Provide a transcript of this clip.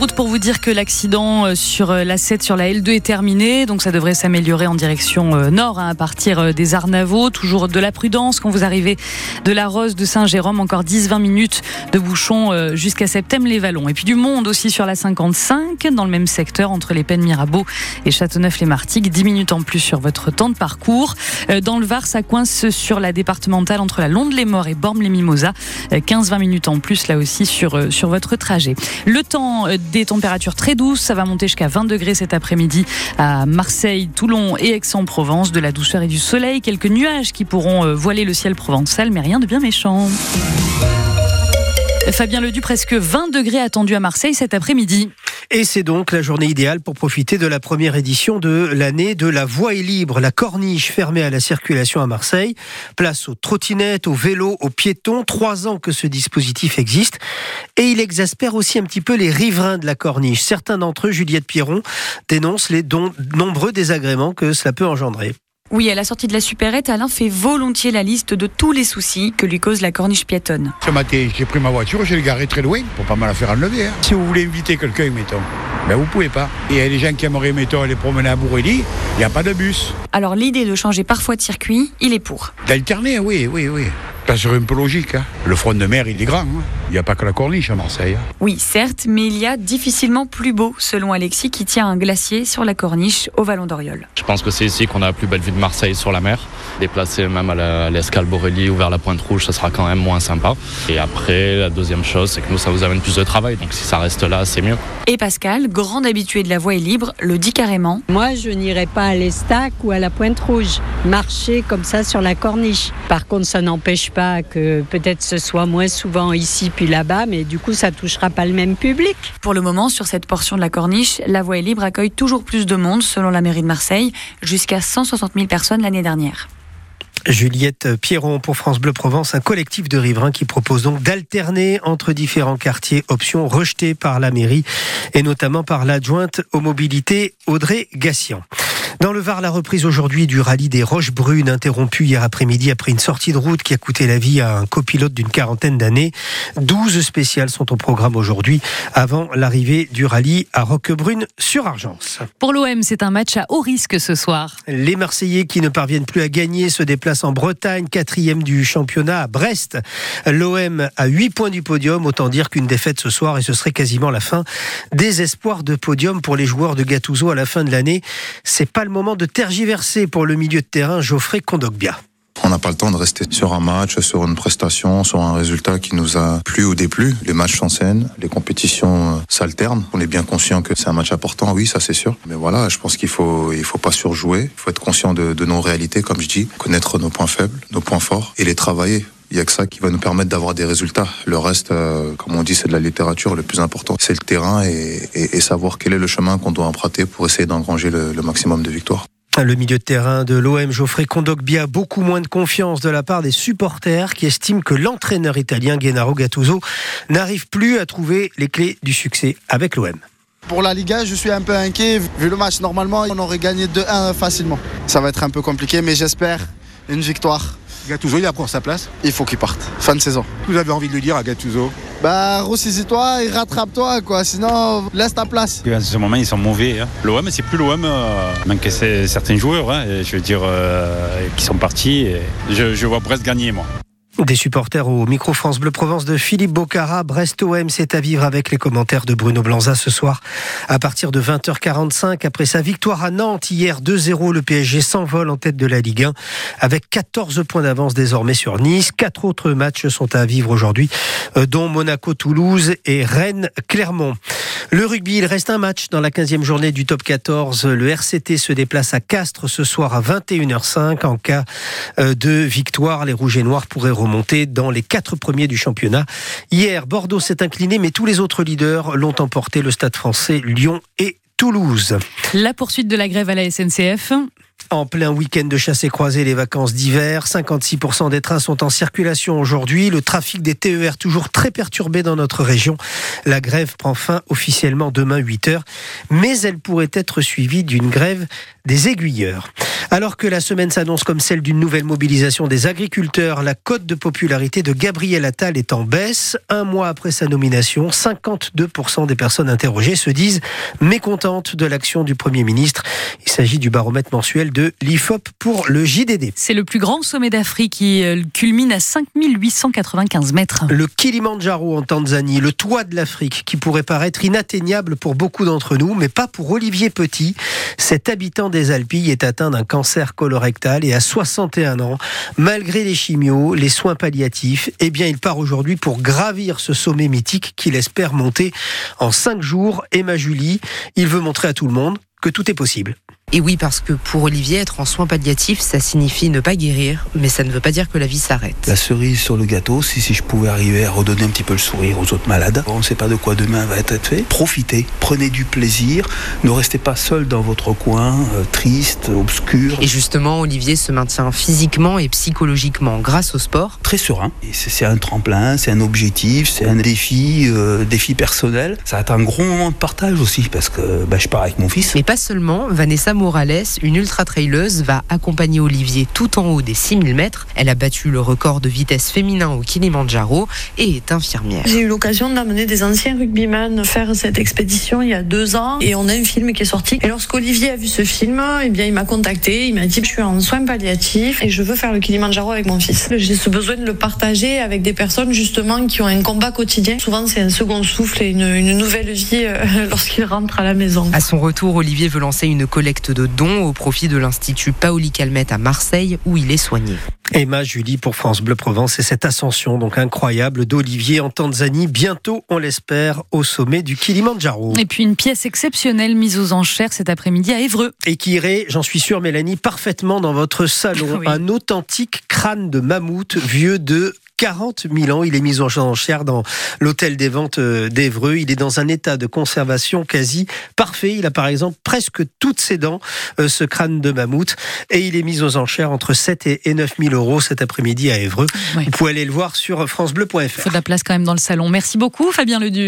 Route pour vous dire que l'accident euh, sur euh, la 7 sur la L2 est terminé, donc ça devrait s'améliorer en direction euh, nord hein, à partir des Arnavaux. Toujours de la prudence quand vous arrivez de la Rose de Saint-Jérôme, encore 10-20 minutes de bouchon jusqu'à Septembre-les-Vallons. Et puis du monde aussi sur la 55, dans le même secteur entre les Pennes Mirabeau et Châteauneuf-les-Martigues. 10 minutes en plus sur votre temps de parcours. Dans le Var, ça coince sur la départementale entre la Londe-les-Morts et Bormes-les-Mimosas. 15-20 minutes en plus là aussi sur, sur votre trajet. Le temps des températures très douces. Ça va monter jusqu'à 20 degrés cet après-midi à Marseille, Toulon et Aix-en-Provence. De la douceur et du soleil. Quelques nuages qui pourront euh, voiler le ciel provençal, mais rien de bien méchant. Fabien Ledu, presque 20 degrés attendus à Marseille cet après-midi. Et c'est donc la journée idéale pour profiter de la première édition de l'année de la voie libre, la corniche fermée à la circulation à Marseille. Place aux trottinettes, aux vélos, aux piétons. Trois ans que ce dispositif existe. Et il exaspère aussi un petit peu les riverains de la corniche. Certains d'entre eux, Juliette Pierron, dénoncent les nombreux désagréments que cela peut engendrer. Oui, à la sortie de la supérette, Alain fait volontiers la liste de tous les soucis que lui cause la corniche piétonne. Ce matin, j'ai pris ma voiture, j'ai garé très loin pour pas mal la faire enlever. Hein. Si vous voulez inviter quelqu'un, mettons, ben vous pouvez pas. Et il y a des gens qui aimeraient, mettons, aller promener à Bourrelli, il n'y a pas de bus. Alors l'idée de changer parfois de circuit, il est pour. D'alterner, oui, oui, oui. Ça serait un peu logique. Hein. Le front de mer, il est grand. Hein. Il n'y a pas que la corniche à Marseille. Hein. Oui, certes, mais il y a difficilement plus beau, selon Alexis, qui tient un glacier sur la corniche au Vallon d'Oriol. Je pense que c'est ici qu'on a la plus belle vue de Marseille sur la mer. Déplacer même à l'escale Borelli ou vers la Pointe Rouge, ça sera quand même moins sympa. Et après, la deuxième chose, c'est que nous, ça vous amène plus de travail. Donc si ça reste là, c'est mieux. Et Pascal, grand habitué de la voie est libre, le dit carrément. Moi, je n'irai pas à l'Estac ou à la Pointe Rouge, marcher comme ça sur la corniche. Par contre, ça n'empêche pas que peut-être ce soit moins souvent ici puis là-bas, mais du coup, ça touchera pas le même public. Pour le moment, sur cette portion de la corniche, la voie est libre accueille toujours plus de monde, selon la mairie de Marseille, jusqu'à 160 000 personnes l'année dernière. Juliette Pierron pour France Bleu Provence, un collectif de riverains qui propose donc d'alterner entre différents quartiers, options rejetées par la mairie et notamment par l'adjointe aux mobilités Audrey Gassian. Dans le Var, la reprise aujourd'hui du rallye des Roches Brunes, interrompu hier après-midi après une sortie de route qui a coûté la vie à un copilote d'une quarantaine d'années. 12 spéciales sont au programme aujourd'hui avant l'arrivée du rallye à Roquebrune sur Argence. Pour l'OM, c'est un match à haut risque ce soir. Les Marseillais qui ne parviennent plus à gagner se déplacent en Bretagne, quatrième du championnat à Brest. L'OM a 8 points du podium, autant dire qu'une défaite ce soir et ce serait quasiment la fin des espoirs de podium pour les joueurs de Gattuso à la fin de l'année. C'est pas moment de tergiverser pour le milieu de terrain Geoffrey Kondogbia. On n'a pas le temps de rester sur un match, sur une prestation, sur un résultat qui nous a plu ou déplu. Les matchs s'enchaînent, les compétitions euh, s'alternent. On est bien conscient que c'est un match important, oui, ça c'est sûr. Mais voilà, je pense qu'il faut, il faut pas surjouer. Il faut être conscient de nos réalités, comme je dis, connaître nos points faibles, nos points forts et les travailler. Il y a que ça qui va nous permettre d'avoir des résultats. Le reste, euh, comme on dit, c'est de la littérature. Le plus important, c'est le terrain et, et, et, savoir quel est le chemin qu'on doit emprunter pour essayer d'engranger le, le maximum de victoires. Le milieu de terrain de l'OM, Geoffrey Kondogbia, beaucoup moins de confiance de la part des supporters qui estiment que l'entraîneur italien Gennaro Gattuso n'arrive plus à trouver les clés du succès avec l'OM. Pour la Liga, je suis un peu inquiet. Vu le match, normalement, on aurait gagné 2-1 facilement. Ça va être un peu compliqué, mais j'espère une victoire. Gattuso, il a pour sa place Il faut qu'il parte. Fin de saison. Vous avez envie de le dire à Gattuso Bah, ressaisis-toi et rattrape-toi, quoi. Sinon, laisse ta place. En ce moment, ils sont mauvais. Hein. L'OM, c'est plus l'OM. Euh, manque certains joueurs, hein, je veux dire, euh, qui sont partis. Et je, je vois Brest gagner, moi. Des supporters au micro France Bleu Provence de Philippe Bocara, Brest OM, c'est à vivre avec les commentaires de Bruno Blanza ce soir à partir de 20h45 après sa victoire à Nantes hier 2-0 le PSG s'envole en tête de la Ligue 1 avec 14 points d'avance désormais sur Nice. Quatre autres matchs sont à vivre aujourd'hui euh, dont Monaco Toulouse et Rennes Clermont. Le rugby, il reste un match dans la 15e journée du top 14. Le RCT se déplace à Castres ce soir à 21h05 en cas euh, de victoire les rouges et noirs pourraient monter dans les quatre premiers du championnat. Hier, Bordeaux s'est incliné, mais tous les autres leaders l'ont emporté, le Stade français, Lyon et Toulouse. La poursuite de la grève à la SNCF En plein week-end de chasse et croisée, les vacances d'hiver, 56% des trains sont en circulation aujourd'hui. Le trafic des TER toujours très perturbé dans notre région. La grève prend fin officiellement demain 8 heures, mais elle pourrait être suivie d'une grève des aiguilleurs. Alors que la semaine s'annonce comme celle d'une nouvelle mobilisation des agriculteurs, la cote de popularité de Gabriel Attal est en baisse. Un mois après sa nomination, 52% des personnes interrogées se disent mécontentes de l'action du Premier ministre. Il s'agit du baromètre mensuel de l'IFOP pour le JDD. C'est le plus grand sommet d'Afrique qui euh, culmine à 5895 mètres. Le Kilimandjaro en Tanzanie, le toit de l'Afrique qui pourrait paraître inatteignable pour beaucoup d'entre nous, mais pas pour Olivier Petit. Cet habitant des Alpilles est atteint d'un cancer colorectal et à 61 ans, malgré les chimios, les soins palliatifs, eh bien, il part aujourd'hui pour gravir ce sommet mythique qu'il espère monter en 5 jours. Emma Julie, il veut montrer à tout le monde que tout est possible. Et oui, parce que pour Olivier, être en soins palliatifs, ça signifie ne pas guérir, mais ça ne veut pas dire que la vie s'arrête. La cerise sur le gâteau, si, si je pouvais arriver à redonner un petit peu le sourire aux autres malades. On ne sait pas de quoi demain va être fait. Profitez, prenez du plaisir, ne restez pas seul dans votre coin, euh, triste, obscur. Et justement, Olivier se maintient physiquement et psychologiquement grâce au sport. Très serein. C'est un tremplin, c'est un objectif, c'est un défi, euh, défi personnel. Ça va être un gros moment de partage aussi, parce que bah, je pars avec mon fils. Mais pas seulement, Vanessa Morales, une ultra-traileuse, va accompagner Olivier tout en haut des 6000 mètres. Elle a battu le record de vitesse féminin au Kilimanjaro et est infirmière. J'ai eu l'occasion d'amener des anciens rugbyman faire cette expédition il y a deux ans et on a un film qui est sorti. Et lorsqu'Olivier a vu ce film, eh bien, il m'a contacté, il m'a dit je suis en soins palliatifs et je veux faire le Kilimanjaro avec mon fils. J'ai ce besoin de le partager avec des personnes justement qui ont un combat quotidien. Souvent c'est un second souffle et une, une nouvelle vie euh, lorsqu'ils rentrent à la maison. À son retour, Olivier veut lancer une collecte de dons au profit de l'Institut Paoli Calmette à Marseille où il est soigné. Emma Julie pour France Bleu Provence et cette ascension donc incroyable d'Olivier en Tanzanie, bientôt on l'espère au sommet du Kilimanjaro. Et puis une pièce exceptionnelle mise aux enchères cet après-midi à Évreux. Et qui irait, j'en suis sûr Mélanie, parfaitement dans votre salon. Oui. Un authentique crâne de mammouth vieux de 40 000 ans. Il est mis aux enchères dans l'hôtel des ventes euh, d'Evreux. Il est dans un état de conservation quasi parfait. Il a par exemple presque toutes ses dents, euh, ce crâne de mammouth. Et il est mis aux enchères entre 7 et 9 000 euros cet après-midi à Évreux. Vous pouvez aller le voir sur francebleu.fr. Il faut de la place quand même dans le salon. Merci beaucoup Fabien Ledu.